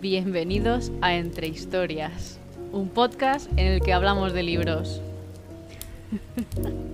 Bienvenidos a Entre Historias, un podcast en el que hablamos de libros.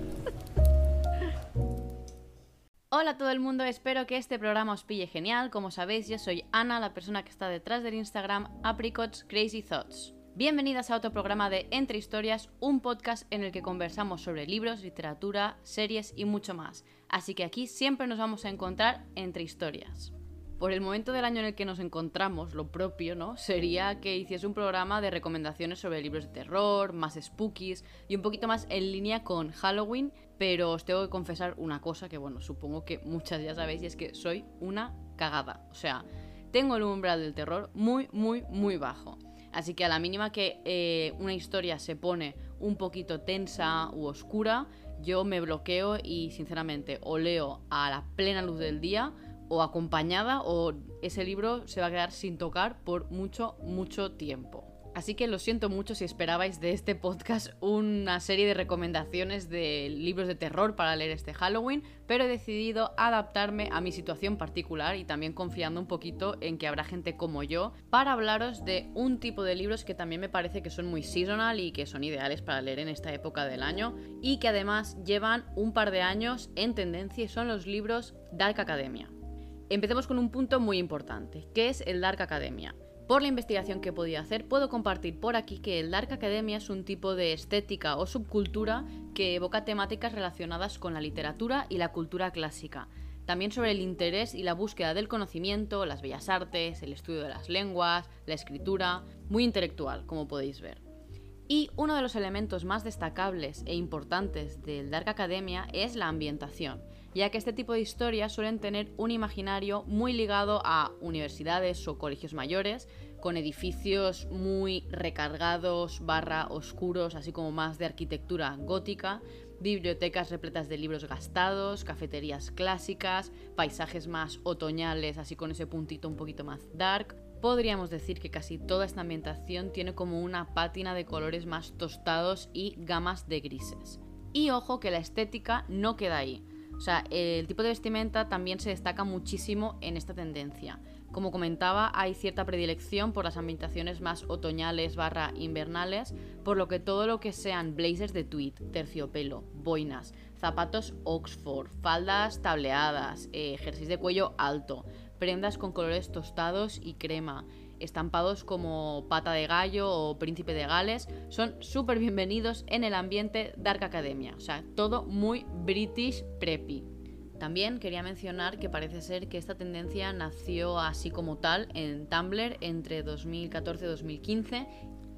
Hola a todo el mundo, espero que este programa os pille genial. Como sabéis, yo soy Ana, la persona que está detrás del Instagram Apricots Crazy Thoughts. Bienvenidas a otro programa de Entre Historias, un podcast en el que conversamos sobre libros, literatura, series y mucho más. Así que aquí siempre nos vamos a encontrar entre historias por el momento del año en el que nos encontramos, lo propio, ¿no? Sería que hiciese un programa de recomendaciones sobre libros de terror, más spookies y un poquito más en línea con Halloween, pero os tengo que confesar una cosa que, bueno, supongo que muchas ya sabéis y es que soy una cagada. O sea, tengo el umbral del terror muy, muy, muy bajo. Así que a la mínima que eh, una historia se pone un poquito tensa u oscura, yo me bloqueo y sinceramente o leo a la plena luz del día o acompañada o ese libro se va a quedar sin tocar por mucho, mucho tiempo. Así que lo siento mucho si esperabais de este podcast una serie de recomendaciones de libros de terror para leer este Halloween, pero he decidido adaptarme a mi situación particular y también confiando un poquito en que habrá gente como yo para hablaros de un tipo de libros que también me parece que son muy seasonal y que son ideales para leer en esta época del año y que además llevan un par de años en tendencia y son los libros Dark Academia. Empecemos con un punto muy importante, que es el Dark Academia. Por la investigación que he podido hacer, puedo compartir por aquí que el Dark Academia es un tipo de estética o subcultura que evoca temáticas relacionadas con la literatura y la cultura clásica. También sobre el interés y la búsqueda del conocimiento, las bellas artes, el estudio de las lenguas, la escritura, muy intelectual, como podéis ver. Y uno de los elementos más destacables e importantes del Dark Academia es la ambientación ya que este tipo de historias suelen tener un imaginario muy ligado a universidades o colegios mayores, con edificios muy recargados, barra oscuros, así como más de arquitectura gótica, bibliotecas repletas de libros gastados, cafeterías clásicas, paisajes más otoñales, así con ese puntito un poquito más dark. Podríamos decir que casi toda esta ambientación tiene como una pátina de colores más tostados y gamas de grises. Y ojo que la estética no queda ahí o sea, el tipo de vestimenta también se destaca muchísimo en esta tendencia. Como comentaba, hay cierta predilección por las ambientaciones más otoñales barra invernales, por lo que todo lo que sean blazers de tweed, terciopelo, boinas, zapatos Oxford, faldas tableadas, eh, de cuello alto, prendas con colores tostados y crema, estampados como pata de gallo o príncipe de Gales, son súper bienvenidos en el ambiente Dark Academia. O sea, todo muy British preppy. También quería mencionar que parece ser que esta tendencia nació así como tal en Tumblr entre 2014 y 2015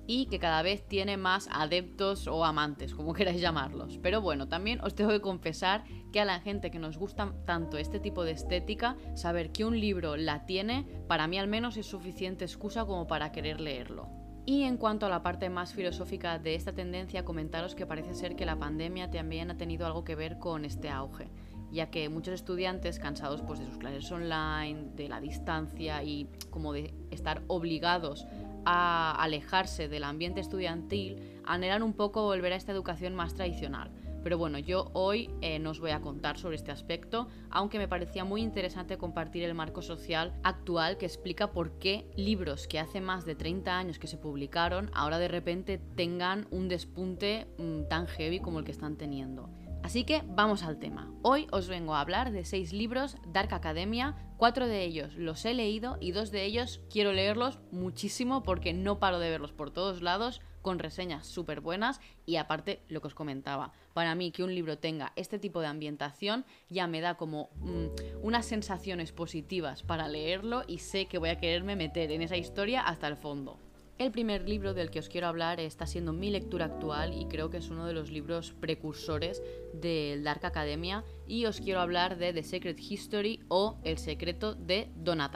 y que cada vez tiene más adeptos o amantes, como queráis llamarlos. Pero bueno, también os tengo que confesar que a la gente que nos gusta tanto este tipo de estética, saber que un libro la tiene, para mí al menos es suficiente excusa como para querer leerlo. Y en cuanto a la parte más filosófica de esta tendencia, comentaros que parece ser que la pandemia también ha tenido algo que ver con este auge ya que muchos estudiantes cansados pues, de sus clases online, de la distancia y como de estar obligados a alejarse del ambiente estudiantil, anhelan un poco volver a esta educación más tradicional. Pero bueno, yo hoy eh, no os voy a contar sobre este aspecto, aunque me parecía muy interesante compartir el marco social actual que explica por qué libros que hace más de 30 años que se publicaron ahora de repente tengan un despunte mm, tan heavy como el que están teniendo. Así que vamos al tema. Hoy os vengo a hablar de seis libros Dark Academia, cuatro de ellos los he leído y dos de ellos quiero leerlos muchísimo porque no paro de verlos por todos lados con reseñas súper buenas y aparte lo que os comentaba, para mí que un libro tenga este tipo de ambientación ya me da como mm, unas sensaciones positivas para leerlo y sé que voy a quererme meter en esa historia hasta el fondo. El primer libro del que os quiero hablar está siendo mi lectura actual y creo que es uno de los libros precursores del Dark Academia y os quiero hablar de The Secret History o El secreto de. Donna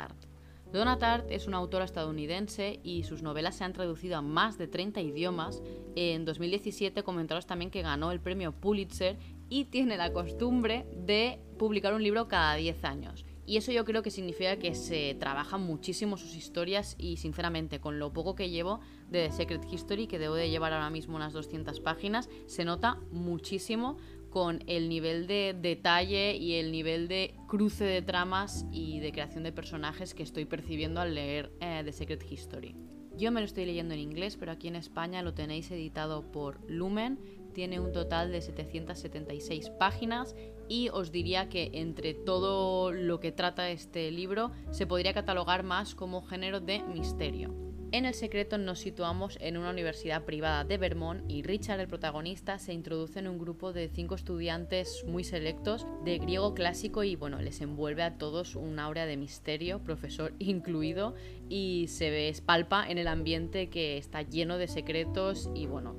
Tartt es una autora estadounidense y sus novelas se han traducido a más de 30 idiomas. En 2017 comentaros también que ganó el premio Pulitzer y tiene la costumbre de publicar un libro cada 10 años Y eso yo creo que significa que se trabajan muchísimo sus historias y sinceramente con lo poco que llevo de The Secret History, que debo de llevar ahora mismo unas 200 páginas, se nota muchísimo con el nivel de detalle y el nivel de cruce de tramas y de creación de personajes que estoy percibiendo al leer eh, The Secret History. Yo me lo estoy leyendo en inglés, pero aquí en España lo tenéis editado por Lumen. Tiene un total de 776 páginas y os diría que entre todo lo que trata este libro se podría catalogar más como género de misterio. En el secreto nos situamos en una universidad privada de Vermont y Richard, el protagonista, se introduce en un grupo de cinco estudiantes muy selectos de griego clásico y bueno, les envuelve a todos un aura de misterio, profesor incluido, y se ve, espalpa en el ambiente que está lleno de secretos y bueno,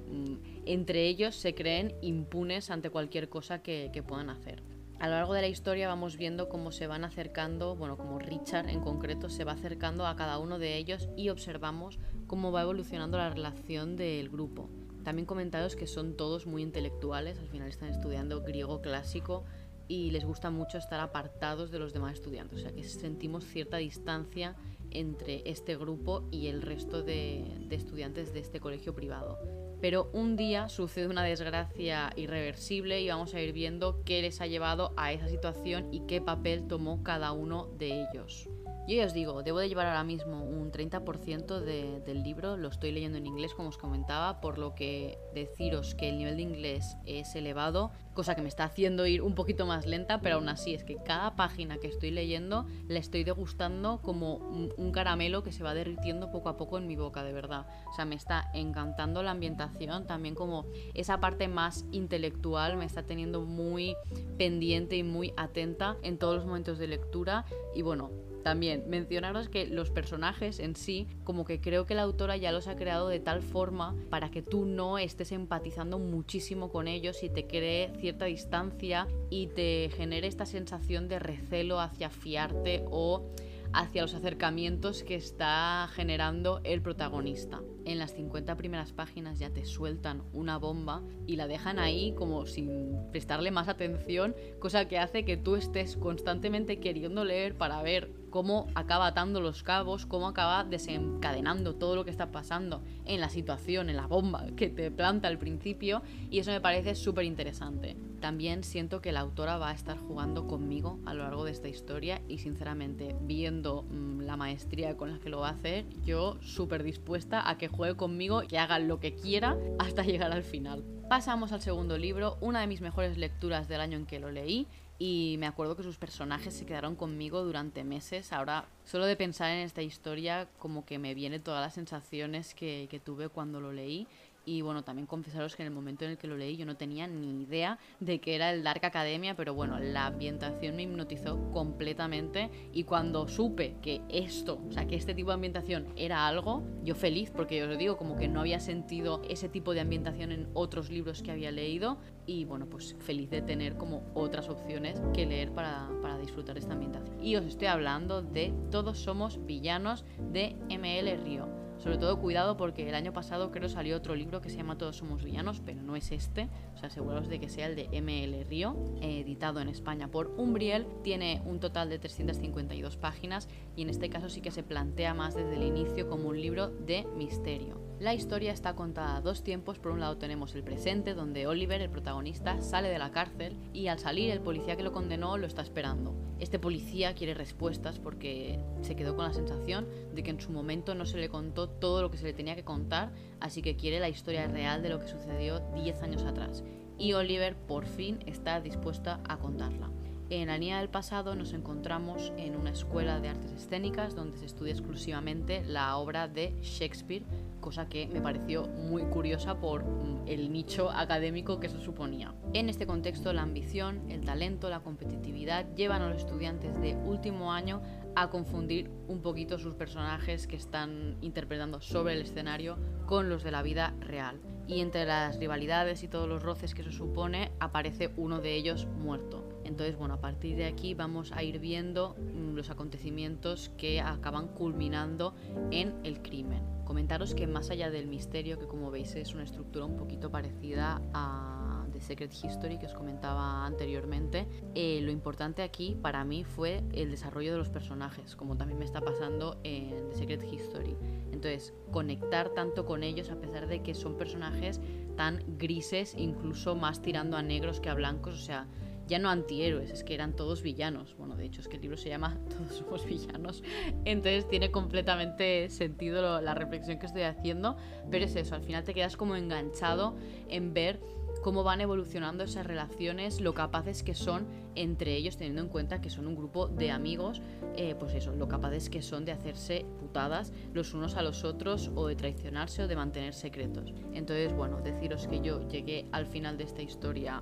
entre ellos se creen impunes ante cualquier cosa que, que puedan hacer a lo largo de la historia vamos viendo cómo se van acercando, bueno, como Richard en concreto se va acercando a cada uno de ellos y observamos cómo va evolucionando la relación del grupo. También comentaros que son todos muy intelectuales, al final están estudiando griego clásico y les gusta mucho estar apartados de los demás estudiantes, o sea que sentimos cierta distancia entre este grupo y el resto de, de estudiantes de este colegio privado pero un día sucede una desgracia irreversible y vamos a ir viendo qué les ha llevado a esa situación y qué papel tomó cada uno de ellos. Yo ya os digo, debo de llevar ahora mismo un 30% del libro, lo estoy leyendo en inglés como os comentaba, por lo que deciros que el nivel de inglés es elevado, cosa que me está haciendo ir un poquito más lenta, pero aún así es que cada página que estoy leyendo la estoy degustando como un, caramelo que se va derritiendo poco a poco en mi boca, de verdad. O sea, me está encantando la ambientación, también como esa parte más intelectual me está teniendo muy pendiente y muy atenta en todos los momentos de lectura. Y bueno, también mencionaros que los personajes en sí, como que creo que la autora ya los ha creado de tal forma para que tú no estés empatizando muchísimo con ellos y te cree cierta distancia y te genere esta sensación de recelo hacia fiarte o hacia los acercamientos que está generando el protagonista. En las 50 primeras páginas ya te sueltan una bomba y la dejan ahí como sin prestarle más atención, cosa que hace que tú estés constantemente queriendo leer para ver cómo acaba atando los cabos, cómo acaba desencadenando todo lo que está pasando en la situación, en la bomba que te planta al principio, y eso me parece súper interesante. También siento que la autora va a estar jugando conmigo a lo largo de esta historia y sinceramente viendo mm, la maestría con la que lo va a hacer, yo súper dispuesta a que juegue conmigo, que haga lo que quiera hasta llegar al final. Pasamos al segundo libro, una de mis mejores lecturas del año en que lo leí y me acuerdo que sus personajes se quedaron conmigo durante meses. Ahora, solo de pensar en esta historia, como que me viene todas las sensaciones que, que tuve cuando lo leí y bueno, también confesaros que en el momento en el que lo leí yo no tenía ni idea de que era el Dark Academia, pero bueno, la ambientación me hipnotizó completamente y cuando supe que esto, o sea, que este tipo de ambientación era algo, yo feliz, porque yo os digo, como que no había sentido ese tipo de ambientación en otros libros que había leído y bueno, pues feliz de tener como otras opciones que leer para, para disfrutar esta ambientación. Y os estoy hablando de Todos somos villanos de ML Río sobre todo cuidado porque el año pasado creo salió otro libro que se llama Todos somos villanos, pero no es este. O sea, de que sea el de ML Río, editado en España por Umbriel. Tiene un total de 352 páginas y en este caso sí que se plantea más desde el inicio como un libro de misterio. La historia está contada dos tiempos. Por un lado tenemos el presente, donde Oliver, el protagonista, sale de la cárcel y al salir el policía que lo condenó lo está esperando. Este policía quiere respuestas porque se quedó con la sensación de que en su momento no se le contó todo lo que se le tenía que contar, así que quiere la historia real de lo que sucedió 10 años atrás. Y Oliver por fin está dispuesta a contarla. En la línea del pasado nos encontramos en una escuela de artes escénicas donde se estudia exclusivamente la obra de Shakespeare, cosa que me pareció muy curiosa por el nicho académico que eso suponía. En este contexto, la ambición, el talento, la competitividad llevan a los estudiantes de último año a confundir un poquito sus personajes que están interpretando sobre el escenario con los de la vida real. Y entre las rivalidades y todos los roces que eso supone, aparece uno de ellos muerto. Entonces, bueno, a partir de aquí vamos a ir viendo mm, los acontecimientos que acaban culminando en el crimen. Comentaros que más allá del misterio, que como veis es una estructura un poquito parecida a The Secret History que os comentaba anteriormente, eh, lo importante aquí para mí fue el desarrollo de los personajes, como también me está pasando en The Secret History. Entonces, conectar tanto con ellos a pesar de que son personajes tan grises, incluso más tirando a negros que a blancos, o sea, ya no antihéroes, es que eran todos villanos. Bueno, de hecho es que el libro se llama Todos somos villanos. Entonces tiene completamente sentido la reflexión que estoy haciendo. Pero es eso, al final te quedas como enganchado en ver cómo van evolucionando esas relaciones, lo capaces que son entre ellos, teniendo en cuenta que son un grupo de amigos, eh, pues eso, lo capaces que son de hacerse putadas los unos a los otros o de traicionarse o de mantener secretos. Entonces, bueno, deciros que yo llegué al final de esta historia.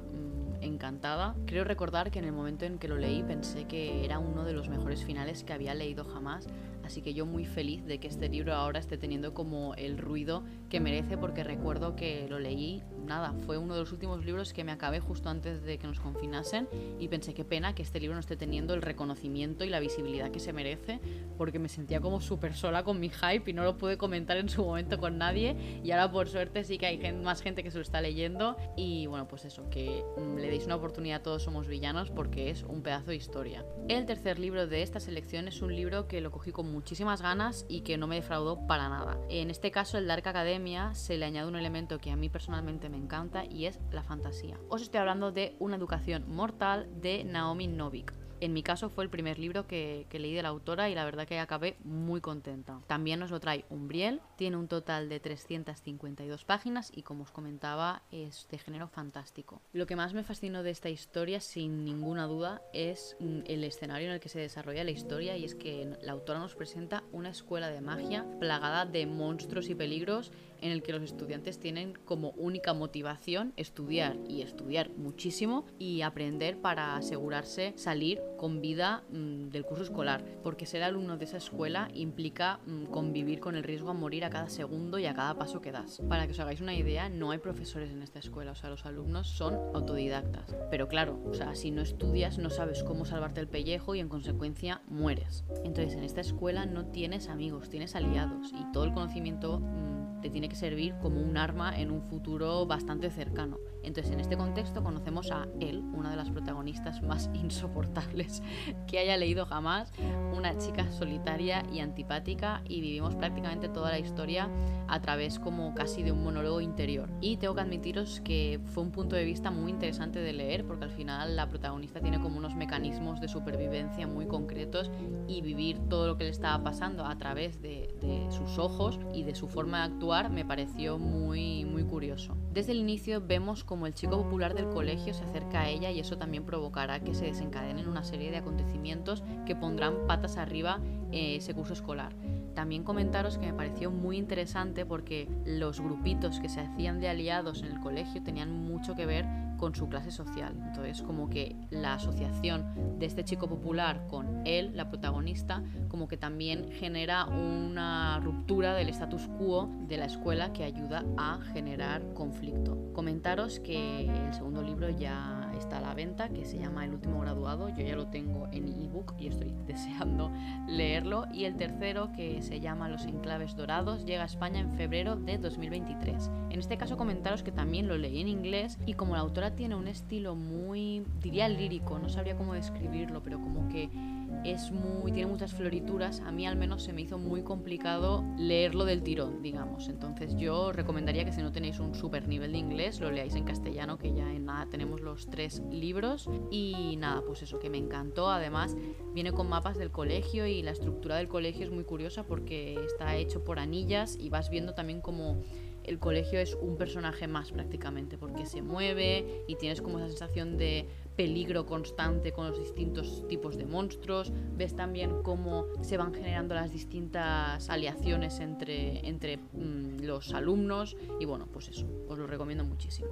Encantada. Creo recordar que en el momento en que lo leí pensé que era uno de los mejores finales que había leído jamás, así que yo muy feliz de que este libro ahora esté teniendo como el ruido que merece porque recuerdo que lo leí, nada, fue uno de los últimos libros que me acabé justo antes de que nos confinasen y pensé qué pena que este libro no esté teniendo el reconocimiento y la visibilidad que se merece porque me sentía como súper sola con mi hype y no lo pude comentar en su momento con nadie y ahora por suerte sí que hay más gente que se lo está leyendo y bueno pues eso, que mm, le deis una oportunidad a Todos Somos Villanos porque es un pedazo de historia. El tercer libro de esta selección es un libro que lo cogí con muchísimas ganas y que no me defraudó para nada. En este caso, el Dark Academia se le añade un elemento que a mí personalmente me encanta y es la fantasía. Os estoy hablando de Una educación mortal de Naomi Novik. En mi caso fue el primer libro que, leí de la autora y la verdad que acabé muy contenta. También nos lo trae Umbriel, tiene un total de 352 páginas y como os comentaba es de género fantástico. Lo que más me fascinó de esta historia sin ninguna duda es mm, el escenario en el que se desarrolla la historia y es que la autora nos presenta una escuela de magia plagada de monstruos y peligros en el que los estudiantes tienen como única motivación estudiar y estudiar muchísimo y aprender para asegurarse salir con vida mm, del curso escolar, porque ser alumno de esa escuela implica mm, convivir con el riesgo a morir a cada segundo y a cada paso que das. Para que os hagáis una idea, no hay profesores en esta escuela, o sea, los alumnos son autodidactas. Pero claro, o sea, si no estudias no sabes cómo salvarte el pellejo y en consecuencia mueres. Entonces, en esta escuela no tienes amigos, tienes aliados y todo el conocimiento mm, te tiene que servir como un arma en un futuro bastante cercano. Entonces, en este contexto conocemos a él, una de las protagonistas más insoportables que haya leído jamás, una chica solitaria y antipática y vivimos prácticamente toda la historia a través como casi de un monólogo interior. Y tengo que admitiros que fue un punto de vista muy interesante de leer porque al final la protagonista tiene como unos mecanismos de supervivencia muy concretos y vivir todo lo que le estaba pasando a través de, de sus ojos y de su forma de actuar me pareció muy, muy curioso. Desde el inicio vemos como el chico popular del colegio se acerca a ella y eso también provocará que se desencadenen una serie de acontecimientos que pondrán patas arriba eh, ese curso escolar. También comentaros que me pareció muy interesante porque los grupitos que se hacían de aliados en el colegio tenían mucho que ver con su clase social. Entonces, como que la asociación de este chico popular con él, la protagonista, como que también genera una ruptura del status quo de la escuela que ayuda a generar conflicto. Comentaros que el segundo libro ya está a la venta, que se llama El último graduado. Yo ya lo tengo en ebook y estoy deseando leerlo. Y el tercero, que se llama Los enclaves dorados, llega a España en febrero de 2023. En este caso comentaros que también lo leí en inglés y como la autora tiene un estilo muy, diría lírico, no sabría cómo describirlo, pero como que es muy tiene muchas florituras. A mí al menos se me hizo muy complicado leerlo del tirón digamos. Entonces yo recomendaría que si no tenéis un super nivel de inglés lo leáis en castellano que ya en nada tenemos los tres libros. Y nada pues eso que me encantó. Además viene con mapas del colegio y la estructura del colegio es muy curiosa porque está hecho por anillas y vas viendo también como el colegio es un personaje más prácticamente porque se mueve y tienes como esa sensación de peligro constante con los distintos tipos de monstruos, ves también cómo se van generando las distintas aliaciones entre, entre mm, los alumnos y bueno, pues eso, os lo recomiendo muchísimo.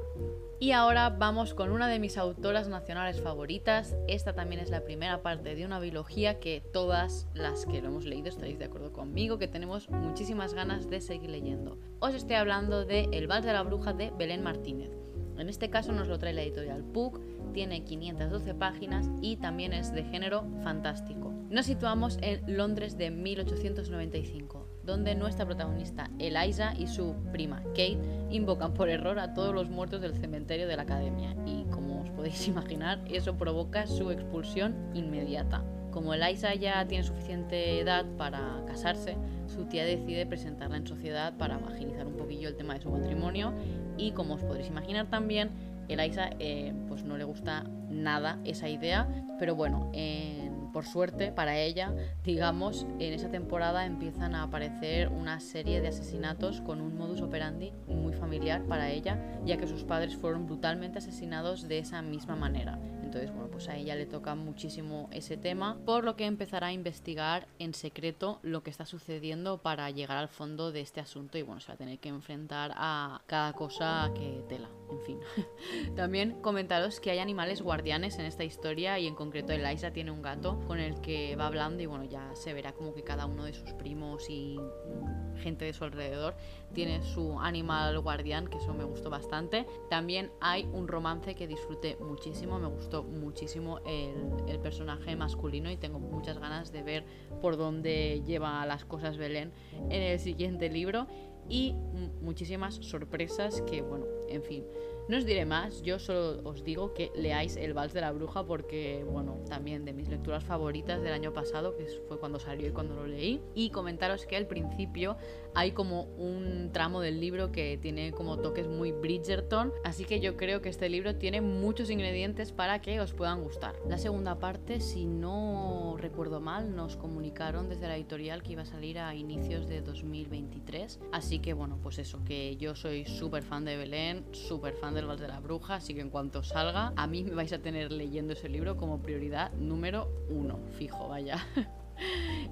Y ahora vamos con una de mis autoras nacionales favoritas, esta también es la primera parte de una biología que todas las que lo hemos leído estaréis de acuerdo conmigo, que tenemos muchísimas ganas de seguir leyendo. Os estoy hablando de El Vals de la Bruja de Belén Martínez. En este caso nos lo trae la editorial PUC, tiene 512 páginas y también es de género fantástico. Nos situamos en Londres de 1895. donde nuestra protagonista Eliza y su prima Kate invocan por error a todos los muertos del cementerio de la academia y como os podéis imaginar eso provoca su expulsión inmediata. Como Eliza ya tiene suficiente edad para casarse, su tía decide presentarla en sociedad para agilizar un poquillo el tema de su matrimonio y como os podréis imaginar también, Eliza eh, pues no le gusta nada esa idea, pero bueno, por suerte para ella, digamos, en esa temporada empiezan a aparecer una serie de asesinatos con un modus operandi muy familiar para ella, ya que sus padres fueron brutalmente asesinados de esa misma manera. Entonces, bueno, pues a ella le toca muchísimo ese tema, por lo que empezará a investigar en secreto lo que está sucediendo para llegar al fondo de este asunto y bueno, se va a tener que enfrentar a cada cosa que tela, en fin. También comentaros que hay animales guardianes en esta historia y en concreto Eliza tiene un gato con el que va hablando y bueno, ya se verá como que cada uno de sus primos y gente de su alrededor tiene su animal guardián, que eso me gustó bastante. También hay un romance que disfruté muchísimo, me gustó muchísimo el, personaje masculino y tengo muchas ganas de ver por dónde lleva las cosas Belén en el siguiente libro y muchísimas sorpresas que, bueno, en fin. No os diré más, yo solo os digo que leáis El Vals de la Bruja porque, bueno, también de mis lecturas favoritas del año pasado, que fue cuando salió y cuando lo leí. Y comentaros que al principio hay como un tramo del libro que tiene como toques muy Bridgerton, así que yo creo que este libro tiene muchos ingredientes para que os puedan gustar. La segunda parte, si no recuerdo mal, nos comunicaron desde la editorial que iba a salir a inicios de 2023, así que bueno, pues eso, que yo soy súper fan de Belén, súper fan del Vals de la Bruja, así que en cuanto salga, a mí me vais a tener leyendo ese libro como prioridad número uno, fijo, vaya.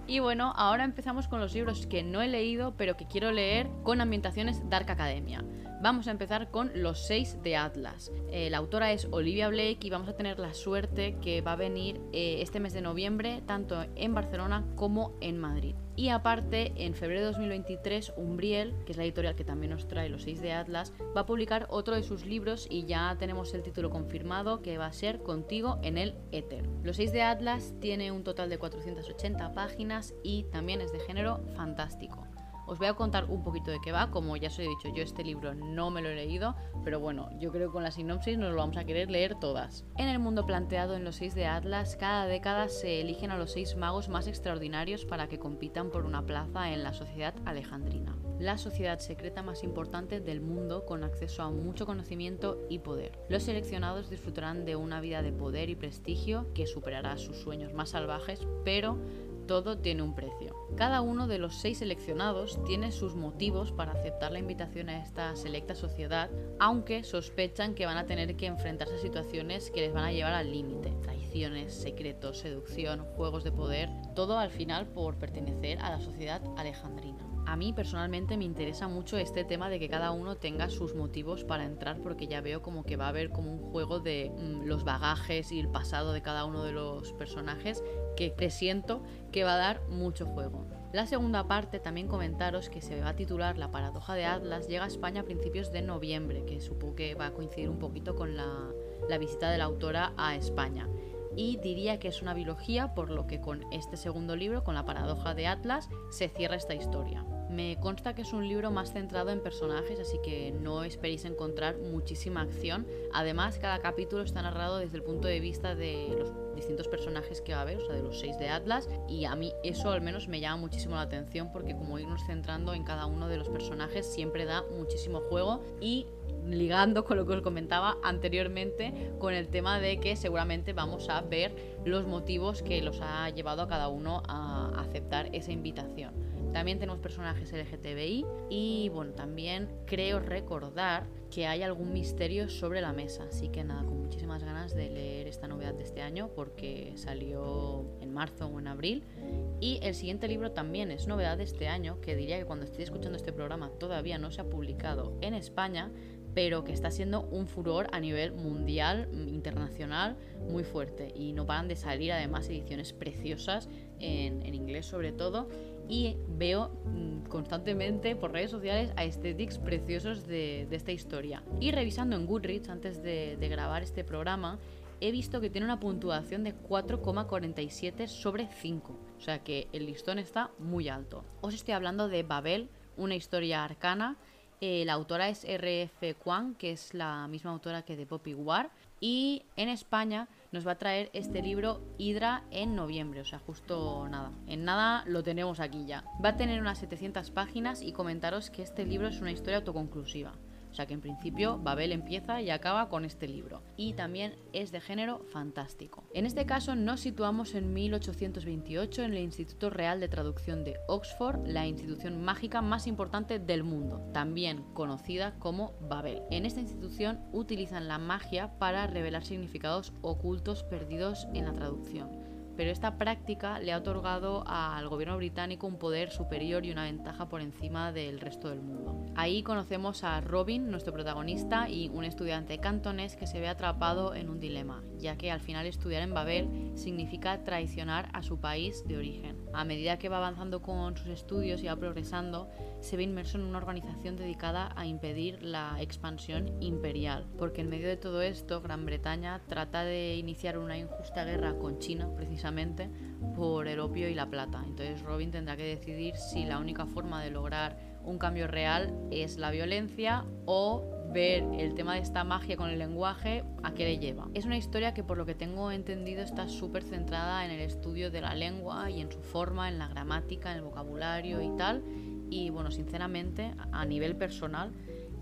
Y bueno, ahora empezamos con los libros que no he leído pero que quiero leer con ambientaciones Dark Academia. Vamos a empezar con Los seis de Atlas. Eh, la autora es Olivia Blake y vamos a tener la suerte que va a venir eh, este mes de noviembre tanto en Barcelona como en Madrid. Y aparte, en febrero de 2023, Umbriel, que es la editorial que también nos trae Los seis de Atlas, va a publicar otro de sus libros y ya tenemos el título confirmado que va a ser Contigo en el Éter. Los seis de Atlas tiene un total de 480 páginas y también es de género fantástico. Os voy a contar un poquito de qué va, como ya os he dicho, yo este libro no me lo he leído, pero bueno, yo creo que con la sinopsis nos lo vamos a querer leer todas. En el mundo planteado en los seis de Atlas, cada década se eligen a los seis magos más extraordinarios para que compitan por una plaza en la sociedad alejandrina, la sociedad secreta más importante del mundo con acceso a mucho conocimiento y poder. Los seleccionados disfrutarán de una vida de poder y prestigio que superará sus sueños más salvajes, pero todo tiene un precio. Cada uno de los seis seleccionados tiene sus motivos para aceptar la invitación a esta selecta sociedad, aunque sospechan que van a tener que enfrentarse a situaciones que les van a llevar al límite. Traiciones, secretos, seducción, juegos de poder, todo al final por pertenecer a la sociedad alejandrina. A mí personalmente me interesa mucho este tema de que cada uno tenga sus motivos para entrar porque ya veo como que va a haber como un juego de mm, los bagajes y el pasado de cada uno de los personajes que presiento que va a dar mucho juego. La segunda parte, también comentaros que se va a titular La paradoja de Atlas, llega a España a principios de noviembre, que supongo que va a coincidir un poquito con la, la visita de la autora a España. Y diría que es una biología, por lo que con este segundo libro, con la paradoja de Atlas, se cierra esta historia. Me consta que es un libro más centrado en personajes, así que no esperéis encontrar muchísima acción. Además, cada capítulo está narrado desde el punto de vista de los distintos personajes que va a haber, o sea, de los seis de Atlas, y a mí eso al menos me llama muchísimo la atención porque como irnos centrando en cada uno de los personajes siempre da muchísimo juego y ligando con lo que os comentaba anteriormente con el tema de que seguramente vamos a ver los motivos que los ha llevado a cada uno a aceptar esa invitación. También tenemos personajes LGTBI y bueno, también creo recordar que hay algún misterio sobre la mesa. Así que nada, con muchísimas ganas de leer esta novedad de este año porque salió en marzo o en abril. Y el siguiente libro también es novedad de este año, que diría que cuando estoy escuchando este programa todavía no se ha publicado en España, pero que está siendo un furor a nivel mundial, internacional, muy fuerte. Y no paran de salir además ediciones preciosas en, en inglés sobre todo y veo mm, constantemente por redes sociales aesthetics preciosos de, esta historia. Y revisando en Goodreads antes de, grabar este programa, he visto que tiene una puntuación de 4,47 sobre 5. O sea que el listón está muy alto. Os estoy hablando de Babel, una historia arcana. Eh, la autora es R.F. Kwan, que es la misma autora que de Poppy War. Y en España nos va a traer este libro Hydra en noviembre, o sea, justo nada. En nada lo tenemos aquí ya. Va a tener unas 700 páginas y comentaros que este libro es una historia autoconclusiva. O sea que en principio Babel empieza y acaba con este libro. Y también es de género fantástico. En este caso nos situamos en 1828 en el Instituto Real de Traducción de Oxford, la institución mágica más importante del mundo, también conocida como Babel. En esta institución utilizan la magia para revelar significados ocultos perdidos en la traducción pero esta práctica le ha otorgado al gobierno británico un poder superior y una ventaja por encima del resto del mundo. Ahí conocemos a Robin, nuestro protagonista, y un estudiante cantonés que se ve atrapado en un dilema, ya que al final estudiar en Babel significa traicionar a su país de origen. A medida que va avanzando con sus estudios y va progresando, se ve inmerso en una organización dedicada a impedir la expansión imperial, porque en medio de todo esto Gran Bretaña trata de iniciar una injusta guerra con China, precisamente por el opio y la plata. Entonces Robin tendrá que decidir si la única forma de lograr un cambio real es la violencia o ver el tema de esta magia con el lenguaje a qué le lleva. Es una historia que por lo que tengo entendido está súper centrada en el estudio de la lengua y en su forma, en la gramática, en el vocabulario y tal. Y bueno, sinceramente, a nivel personal,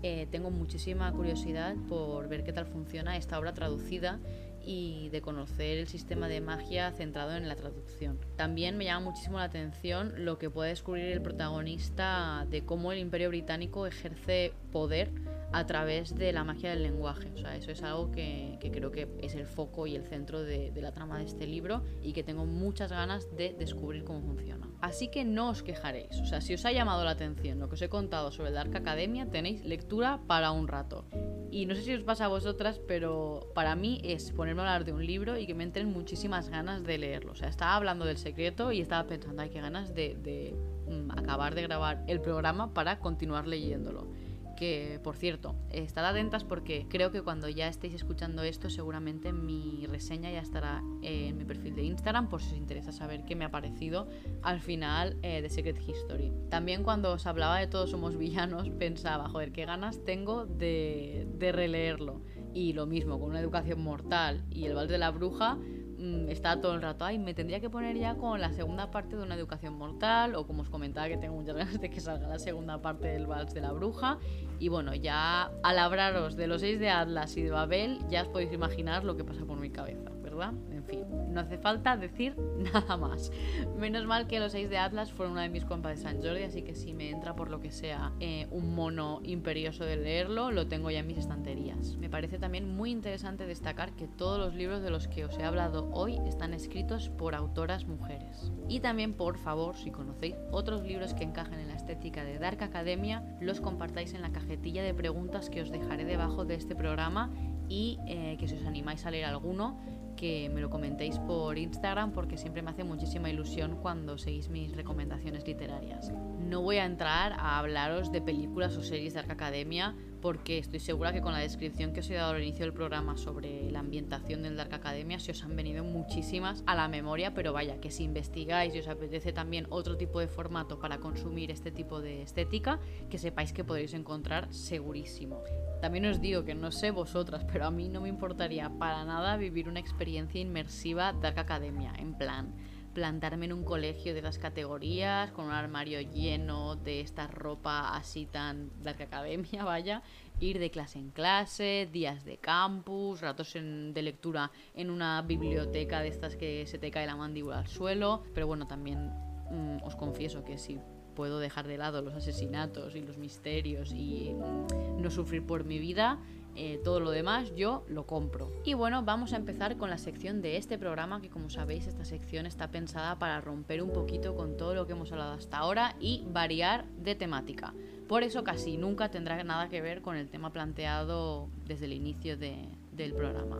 eh, tengo muchísima curiosidad por ver qué tal funciona esta obra traducida y de conocer el sistema de magia centrado en la traducción. También me llama muchísimo la atención lo que puede descubrir el protagonista de cómo el imperio británico ejerce poder a través de la magia del lenguaje. O sea, eso es algo que, creo que es el foco y el centro de, de la trama de este libro y que tengo muchas ganas de descubrir cómo funciona. Así que no os quejaréis. O sea, si os ha llamado la atención lo que os he contado sobre Dark Academia, tenéis lectura para un rato. Y no sé si os pasa a vosotras, pero para mí es ponerme a hablar de un libro y que me entren muchísimas ganas de leerlo. O sea, estaba hablando del secreto y estaba pensando, hay que ganas de, de mm, acabar de grabar el programa para continuar leyéndolo que por cierto, estad atentas porque creo que cuando ya estéis escuchando esto seguramente mi reseña ya estará en mi perfil de Instagram por si os interesa saber qué me ha parecido al final eh, de Secret History. También cuando os hablaba de Todos somos villanos pensaba, joder, qué ganas tengo de, de releerlo. Y lo mismo, con una educación mortal y el Val de la Bruja, Mm, está todo el rato, ay, me tendría que poner ya con la segunda parte de una educación mortal, o como os comentaba que tengo muchas ganas de que salga la segunda parte del vals de la bruja. Y bueno, ya al hablaros de los seis de Atlas y de Babel, ya os podéis imaginar lo que pasa por mi cabeza, En fin, no hace falta decir nada más. Menos mal que los seis de Atlas fueron una de mis compas de San Jordi, así que si me entra por lo que sea eh, un mono imperioso de leerlo, lo tengo ya en mis estanterías. Me parece también muy interesante destacar que todos los libros de los que os he hablado hoy están escritos por autoras mujeres. Y también, por favor, si conocéis otros libros que encajen en la estética de Dark Academia, los compartáis en la cajetilla de preguntas que os dejaré debajo de este programa y eh, que si os animáis a leer alguno, que me lo comentéis por Instagram porque siempre me hace muchísima ilusión cuando seguís mis recomendaciones literarias. No voy a entrar a hablaros de películas o series de Arca Academia porque estoy segura que con la descripción que os he dado al inicio del programa sobre la ambientación del Dark Academia se os han venido muchísimas a la memoria, pero vaya, que si investigáis y os apetece también otro tipo de formato para consumir este tipo de estética, que sepáis que podréis encontrar segurísimo. También os digo que no sé vosotras, pero a mí no me importaría para nada vivir una experiencia inmersiva Dark Academia, en plan plantarme en un colegio de las categorías, con un armario lleno de esta ropa así tan Dark Academia, vaya, ir de clase en clase, días de campus, ratos de lectura en una biblioteca de estas que se te cae la mandíbula al suelo, pero bueno, también mm, os confieso que sí puedo dejar de lado los asesinatos y los misterios y mm, no sufrir por mi vida, eh, todo lo demás yo lo compro. Y bueno, vamos a empezar con la sección de este programa, que como sabéis, esta sección está pensada para romper un poquito con todo lo que hemos hablado hasta ahora y variar de temática. Por eso casi nunca tendrá nada que ver con el tema planteado desde el inicio del programa.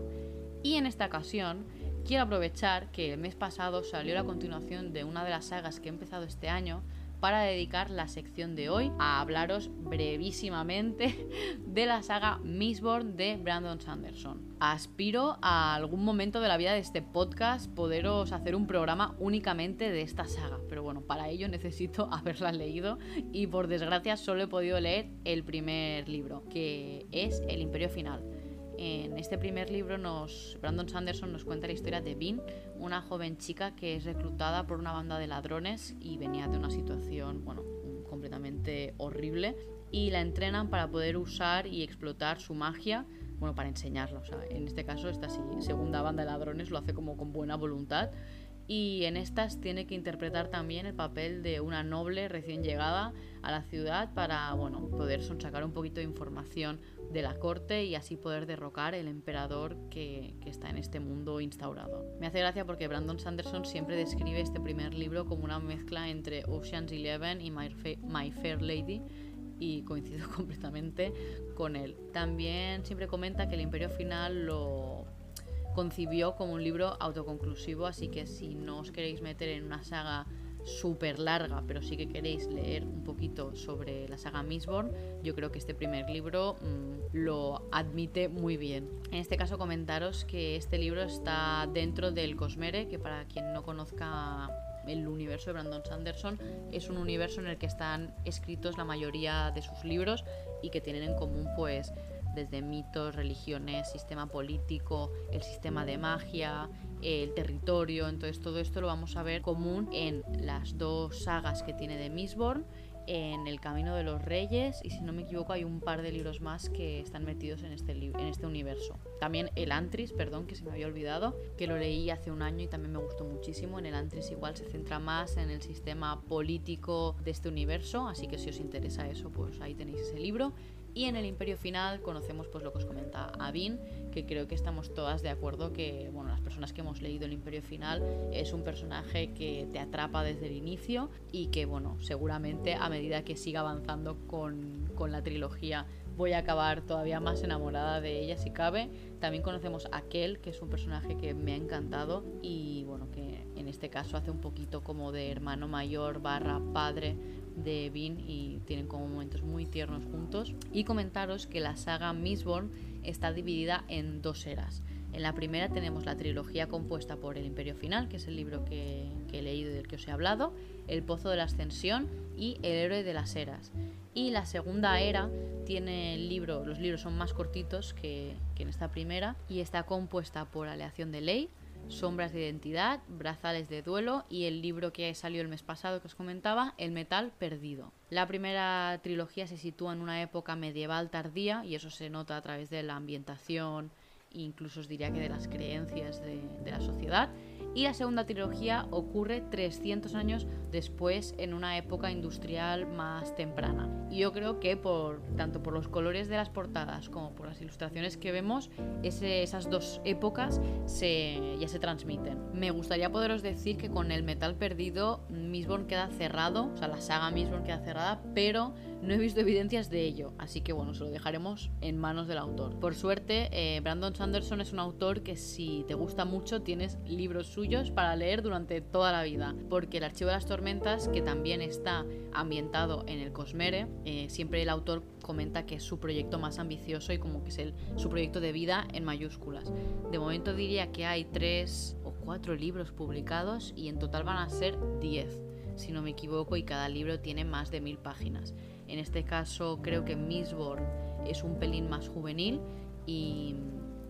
Y en esta ocasión quiero aprovechar que el mes pasado salió la continuación de una de las sagas que he empezado este año para dedicar la sección de hoy a hablaros brevísimamente de la saga Mistborn de Brandon Sanderson. Aspiro a algún momento de la vida de este podcast poderos hacer un programa únicamente de esta saga, pero bueno, para ello necesito haberla leído y por desgracia solo he podido leer el primer libro, que es El Imperio Final. En este primer libro nos, Brandon Sanderson nos cuenta la historia de Bean, una joven chica que es reclutada por una banda de ladrones y venía de una situación, bueno, completamente horrible y la entrenan para poder usar y explotar su magia, bueno, para enseñarla. O sea, en este caso esta segunda banda de ladrones lo hace como con buena voluntad y en estas tiene que interpretar también el papel de una noble recién llegada a la ciudad para bueno, poder sonsacar un poquito de información de la corte y así poder derrocar el emperador que, está en este mundo instaurado. Me hace gracia porque Brandon Sanderson siempre describe este primer libro como una mezcla entre Ocean's Eleven y My, My Fair Lady y coincido completamente con él. También siempre comenta que el Imperio Final lo concibió como un libro autoconclusivo, así que si no os queréis meter en una saga súper larga, pero sí que queréis leer un poquito sobre la saga Mistborn, yo creo que este primer libro mm, lo admite muy bien. En este caso comentaros que este libro está dentro del Cosmere, que para quien no conozca el universo de Brandon Sanderson es un universo en el que están escritos la mayoría de sus libros y que tienen en común pues desde mitos, religiones, sistema político, el sistema de magia, el territorio. Entonces todo esto lo vamos a ver común en las dos sagas que tiene de Mistborn en El Camino de los Reyes y si no me equivoco hay un par de libros más que están metidos en este, en este universo. También El Antris, perdón, que se me había olvidado, que lo leí hace un año y también me gustó muchísimo. En El Antris igual se centra más en el sistema político de este universo, así que si os interesa eso, pues ahí tenéis ese libro. Y en el Imperio Final conocemos pues lo que os comenta Avin, que creo que estamos todas de acuerdo que bueno, las personas que hemos leído el Imperio Final es un personaje que te atrapa desde el inicio y que bueno, seguramente a medida que siga avanzando con, con la trilogía voy a acabar todavía más enamorada de ella si cabe. También conocemos a Kel, que es un personaje que me ha encantado y bueno, que en este caso hace un poquito como de hermano mayor barra padre de Bean y tienen como momentos muy tiernos juntos. Y comentaros que la saga Mistborn está dividida en dos eras. En la primera tenemos la trilogía compuesta por El Imperio Final, que es el libro que, he leído y del que os he hablado, El Pozo de la Ascensión y El Héroe de las Eras. Y la segunda era tiene el libro, los libros son más cortitos que, que en esta primera y está compuesta por Aleación de Ley, Sombras de Identidad, Brazales de Duelo y el libro que salió el mes pasado que os comentaba, El Metal Perdido. La primera trilogía se sitúa en una época medieval tardía y eso se nota a través de la ambientación, incluso os diría que de las creencias de, de la sociedad y la segunda trilogía ocurre 300 años después en una época industrial más temprana. Y yo creo que por tanto por los colores de las portadas como por las ilustraciones que vemos, esas dos épocas ya se transmiten. Me gustaría poderos decir que con el metal perdido Mistborn queda cerrado, o sea, la saga Mistborn queda cerrada, pero no he visto evidencias de ello, así que bueno, se lo dejaremos en manos del autor. Por suerte, eh, Brandon Sanderson es un autor que si te gusta mucho tienes libros suyos para leer durante toda la vida, porque el Archivo de las Tormentas, que también está ambientado en el Cosmere, eh, siempre el autor comenta que es su proyecto más ambicioso y como que es el, su proyecto de vida en mayúsculas. De momento diría que hay tres o cuatro libros publicados y en total van a ser diez si no me equivoco, y cada libro tiene más de mil páginas. En este caso creo que Mistborn es un pelín más juvenil y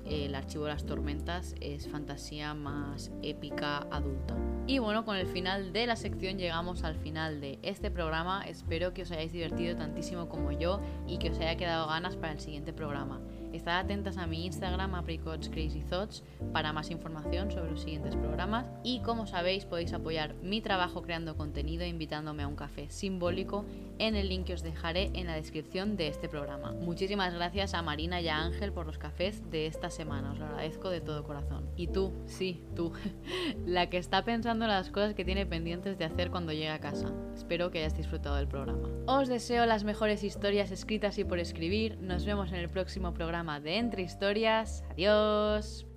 el archivo de las tormentas es fantasía más épica adulta. Y bueno, con el final de la sección llegamos al final de este programa. Espero que os hayáis divertido tantísimo como yo y que os haya quedado ganas para el siguiente programa. Estad atentas a mi Instagram, Apricots Crazy Thoughts, para más información sobre los siguientes programas. Y como sabéis, podéis apoyar mi trabajo creando contenido invitándome a un café simbólico en el link que os dejaré en la descripción de este programa. Muchísimas gracias a Marina y a Ángel por los cafés de esta semana, os lo agradezco de todo corazón. Y tú, sí, tú, la que está pensando en las cosas que tiene pendientes de hacer cuando llegue a casa. Espero que hayáis disfrutado del programa. Os deseo las mejores historias escritas y por escribir. Nos vemos en el próximo programa de Entre Historias. Adiós.